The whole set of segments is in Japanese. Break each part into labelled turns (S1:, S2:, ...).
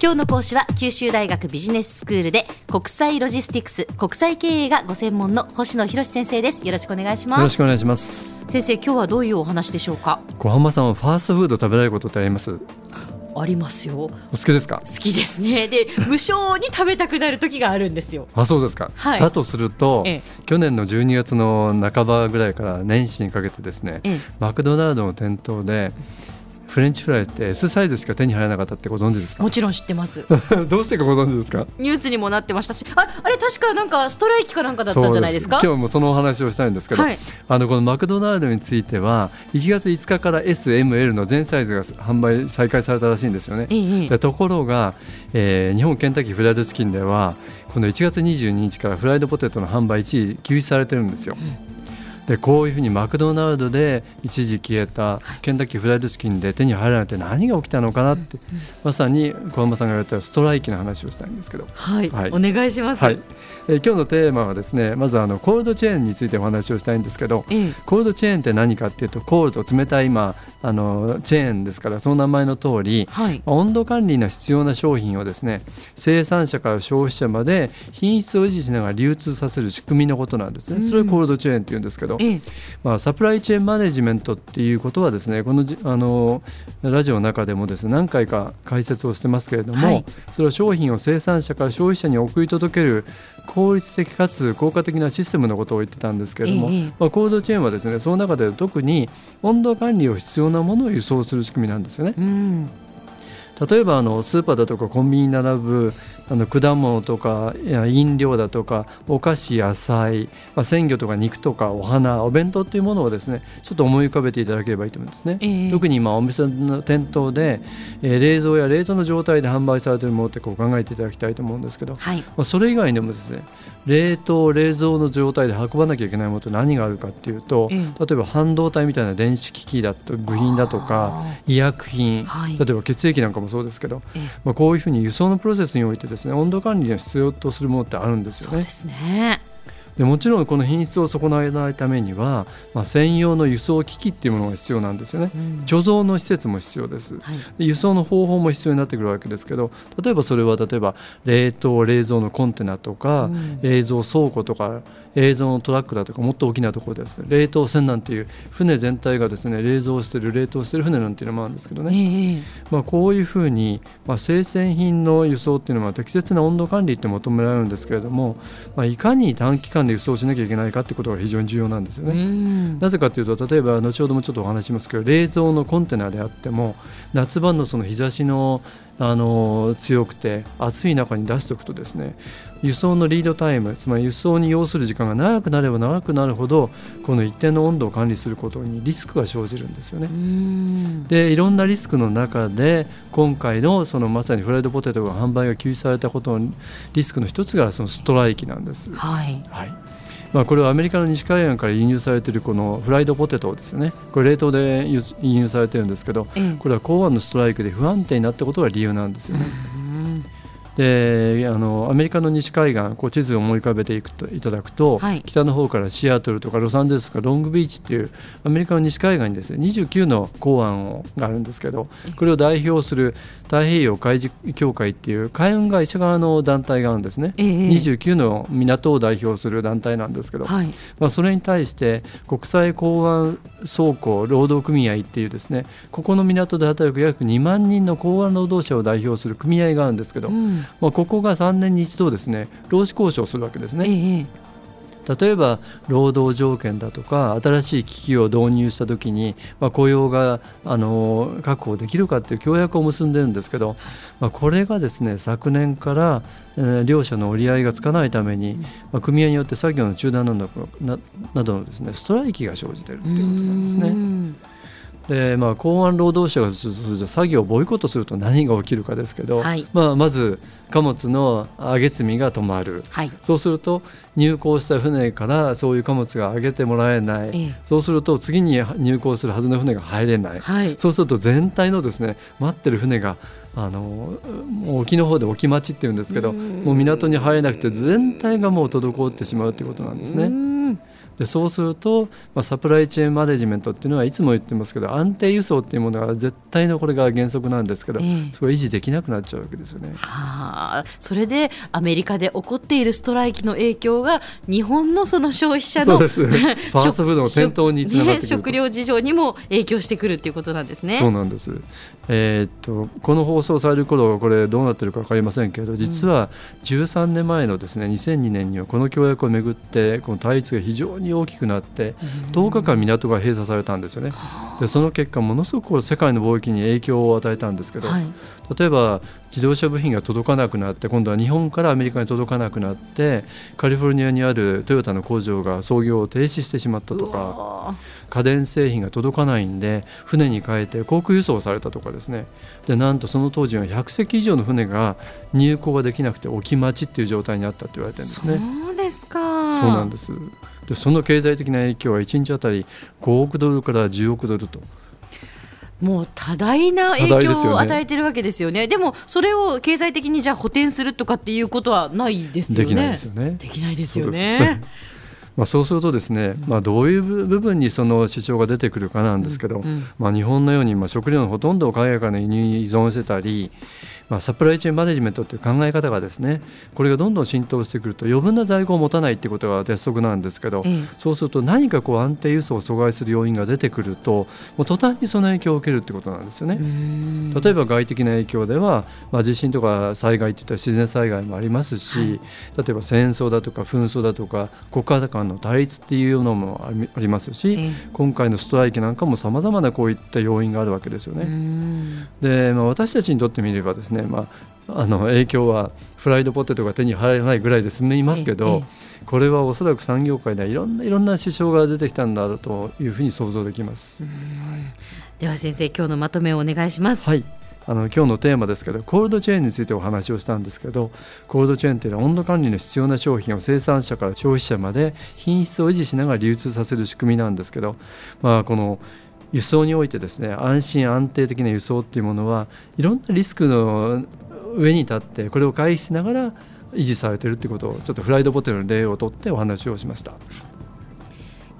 S1: 今日の講師は九州大学ビジネススクールで国際ロジスティクス国際経営がご専門の星野博先生です。よろしくお願いします。
S2: よろしくお願いします。
S1: 先生今日はどういうお話でしょうか？
S2: 小浜さんはファーストフード食べられることってあります？
S1: ありますよ。
S2: お好きですか？
S1: 好きですね。で無性に食べたくなる時があるんですよ。
S2: あそうですか、
S1: はい。
S2: だとすると、
S1: ええ。
S2: 去年の12月の半ばぐらいから年始にかけてですね、
S1: ええ。
S2: マクドナルドの店頭でフレンチフライって S サイズしか手に入らなかったってご存知ですか？
S1: もちろん知ってます。
S2: どうしてかご存知ですか？
S1: ニュースにもなってましたし。ああれ確かなんかストライキかなんかだったんじゃないですか？
S2: 今日もそのお話をしたいんですけど、
S1: はい。
S2: あのこのマクドナルドについては1月5日から SML の全サイズが販売再開されたらしいんですよね。
S1: ええ
S2: でところが、えー日本ケンタッキーフライドチキンではこの1月22日からフライドポテトの販売一時休止されてるんですよ。でこういうふうにマクドナルドで一時消えたケンタッキーフライドチキンで手に入らないって何が起きたのかなって、まさに小浜さんが言われたストライキの話をしたいんですけど。
S1: はい、
S2: はい。
S1: お願いします、
S2: はい、えー今日のテーマはですねまずあのコールドチェーンについてお話をしたいんですけど
S1: ええ。
S2: コールドチェーンって何かっていうとコールド冷たい今あのチェーンですからその名前の通り
S1: はい。
S2: 温度管理の必要な商品をですね生産者から消費者まで品質を維持しながら流通させる仕組みのことなんですね、それをコールドチェーンっていうんですけど、
S1: ええ。
S2: まあ、サプライチェーンマネジメントっていうことはですねこのじあのラジオの中でもですね何回か解説をしてますけれども、
S1: はい。
S2: それは商品を生産者から消費者に送り届ける効率的かつ効果的なシステムのことを言ってたんですけれども、
S1: ええ。
S2: まあ、コールドチェーンはですねその中で特に温度管理を必要なものを輸送する仕組みなんですよね。
S1: うん。
S2: 例えばあのスーパーだとかコンビニに並ぶあの果物とか飲料だとかお菓子野菜、まあ、鮮魚とか肉とかお花お弁当というものをですねちょっと思い浮かべていただければいいと思うんですね、
S1: ええ。
S2: 特に今お店の店頭で、えー冷蔵や冷凍の状態で販売されているものってこう考えていただきたいと思うんですけど、
S1: はい。
S2: まあ、それ以外にもですね冷凍冷蔵の状態で運ばなきゃいけないものって何があるかっていうと、
S1: ええ。
S2: 例えば半導体みたいな電子機器だと部品だとか医薬品、
S1: はい。
S2: 例えば血液なんかもそうですけど、
S1: ええ。
S2: まあ、こういうふうに輸送のプロセスにおいてですね温度管理を必要とするものってあるんですよね
S1: そうで。すね
S2: でもちろんこの品質を損なわないためには、まあ、専用の輸送機器っていうものが必要なんですよね。
S1: うん
S2: 貯蔵の施設も必要です。
S1: はい
S2: で輸送の方法も必要になってくるわけですけど例えばそれは例えば冷凍冷蔵のコンテナとか、
S1: うん
S2: 冷蔵倉庫とか冷蔵のトラックだとかもっと大きなところです。冷凍船なんていう船全体がですね冷蔵してる冷凍してる船なんていうのもあるんですけどね、
S1: ええ
S2: まあ、こういうふうに、まあ、生鮮品の輸送っていうのは適切な温度管理って求められるんですけれども、まあ、いかに短期間で輸送しなきゃいけないかってことが非常に重要なんですよね。
S1: うん。
S2: なぜかというと例えば後ほどもちょっとお話ししますけど冷蔵のコンテナであっても夏場のその日差しのあの強くて暑い中に出しておくとですね輸送のリードタイムつまり輸送に要する時間が長くなれば長くなるほどこの一定の温度を管理することにリスクが生じるんですよね
S1: う。ん
S2: でいろんなリスクの中で今回のそのまさにフライドポテトが販売が休止されたことのリスクの一つがそのストライキなんです。
S1: はい
S2: はいまあ、これはアメリカの西海岸から輸入されているこのフライドポテトですよね。これ冷凍で輸輸入されてるんですけど
S1: ええ。
S2: これは港湾のストライクで不安定になったことが理由なんですよね。
S1: うん
S2: であのアメリカの西海岸こう地図を思い浮かべていくといただくと、
S1: はい。
S2: 北の方からシアトルとかロサンゼルスとかロングビーチっていうアメリカの西海岸にですね29の港湾をがあるんですけどこれを代表する太平洋海事協会っていう海運会社側の団体があるんですね。
S1: ええ。
S2: 29の港を代表する団体なんですけど、
S1: はい。
S2: まあ、それに対して国際港湾倉庫労働組合っていうですねここの港で働く約2万人の港湾労働者を代表する組合があるんですけど、
S1: うん
S2: まあ、ここが3年に一度ですね労使交渉をするわけですね。
S1: ええ
S2: 例えば労働条件だとか新しい機器を導入した時に、まあ、雇用があの確保できるかっていう協約を結んでるんですけど、まあ、これがですね昨年から、えー両者の折り合いがつかないために、まあ、組合によって作業の中断などななどのですねストライキが生じているっていうことなんですね。
S1: うん
S2: でまあ、港湾労働者が作業をボイコットすると何が起きるかですけど、
S1: はい。
S2: まあ、まず貨物の上げ積みが止まる。
S1: はい。
S2: そうすると入港した船からそういう貨物が上げてもらえない、
S1: ええ。
S2: そうすると次に入港するはずの船が入れない、
S1: はい。
S2: そうすると全体のですね待ってる船があのもう沖の方で沖待ちっていうんですけど
S1: うん。
S2: もう港に入れなくて全体がもう滞ってしまうということなんです
S1: う
S2: ね。
S1: ん
S2: でそうすると、まあ、サプライチェーンマネジメントっていうのはいつも言ってますけど安定輸送っていうものが絶対のこれが原則なんですけど、えー、それを維持できなくなっちゃうわけですよね。
S1: はあ、それでアメリカで起こっているストライキの影響が日本のその消費者の
S2: ファーストフードの店頭につながってくる、
S1: 食料事情にも影響してくるっていうことなんですね。
S2: そうなんです。えー、っとこの放送される頃これどうなってるか分かりませんけれど実は13年前のですね2002年にはこの協約をめぐってこの対立が非常に大きくなって10日間港が閉鎖されたんですよね。でその結果ものすごく世界の貿易に影響を与えたんですけど、はい、例えば自動車部品が届かなくなって今度は日本からアメリカに届かなくなってカリフォルニアにあるトヨタの工場が操業を停止してしまったとか家電製品が届かないんで船に変えて航空輸送されたとかですねでなんとその当時は100隻以上の船が入港ができなくて置き待ちっていう状態にあったって言われてるんですね。
S1: そうですか
S2: そうなんですでその経済的な影響は1日あたり5億ドルから10億ドルと。
S1: もう多大な影響を与えてるわけですよね。でもそれを経済的にじゃあ補填するとかっていうことはないですよね。
S2: できないですよね。
S1: できないですよね。
S2: まあ、そうするとですね、まあ、どういう部分にその支障が出てくるかなんですけど、まあ、日本のようにまあ食料のほとんどを海外から輸入に依存してたり、まあ、サプライチェーンマネジメントという考え方がですねこれがどんどん浸透してくると余分な在庫を持たないということが鉄則なんですけど、ええ、そうすると何かこう安定輸送を阻害する要因が出てくるともう途端にその影響を受けるということなんですよね。例えば外的な影響では、まあ、地震とか災害といった自然災害もありますし、はい、例えば戦争だとか紛争だとか国家間の対立っていうのもありますし、え、今回のストライキなんかもさまざまなこういった要因があるわけですよね。で、まあ、私たちにとってみればですねね、まあ、あの影響はフライドポテトが手に入らないぐらいで済みますけど、これはおそらく産業界ではいろんないろんな支障が出てきたんだろうというふうに想像できます。
S1: では先生今日のまとめをお願いします。
S2: はいあの今日のテーマですけどコールドチェーンについてお話をしたんですけどコールドチェーンというのは温度管理の必要な商品を生産者から消費者まで品質を維持しながら流通させる仕組みなんですけど、まあ、この輸送においてですね安心安定的な輸送っていうものはいろんなリスクの上に立ってこれを回避しながら維持されてるということをちょっとフライドポテトの例をとってお話をしました。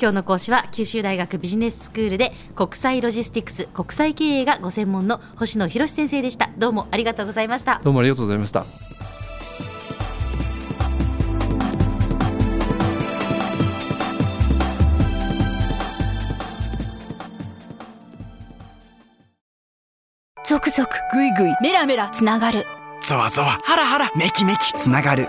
S1: 今日の講師は九州大学ビジネススクールで国際ロジスティクス国際経営がご専門の星野博先生でした。どうもありがとうございました。
S2: どうもありがとうございました。
S3: ゾクゾクグイグイメラメラつながる。
S4: ゾワゾワハラハラメキメキつながる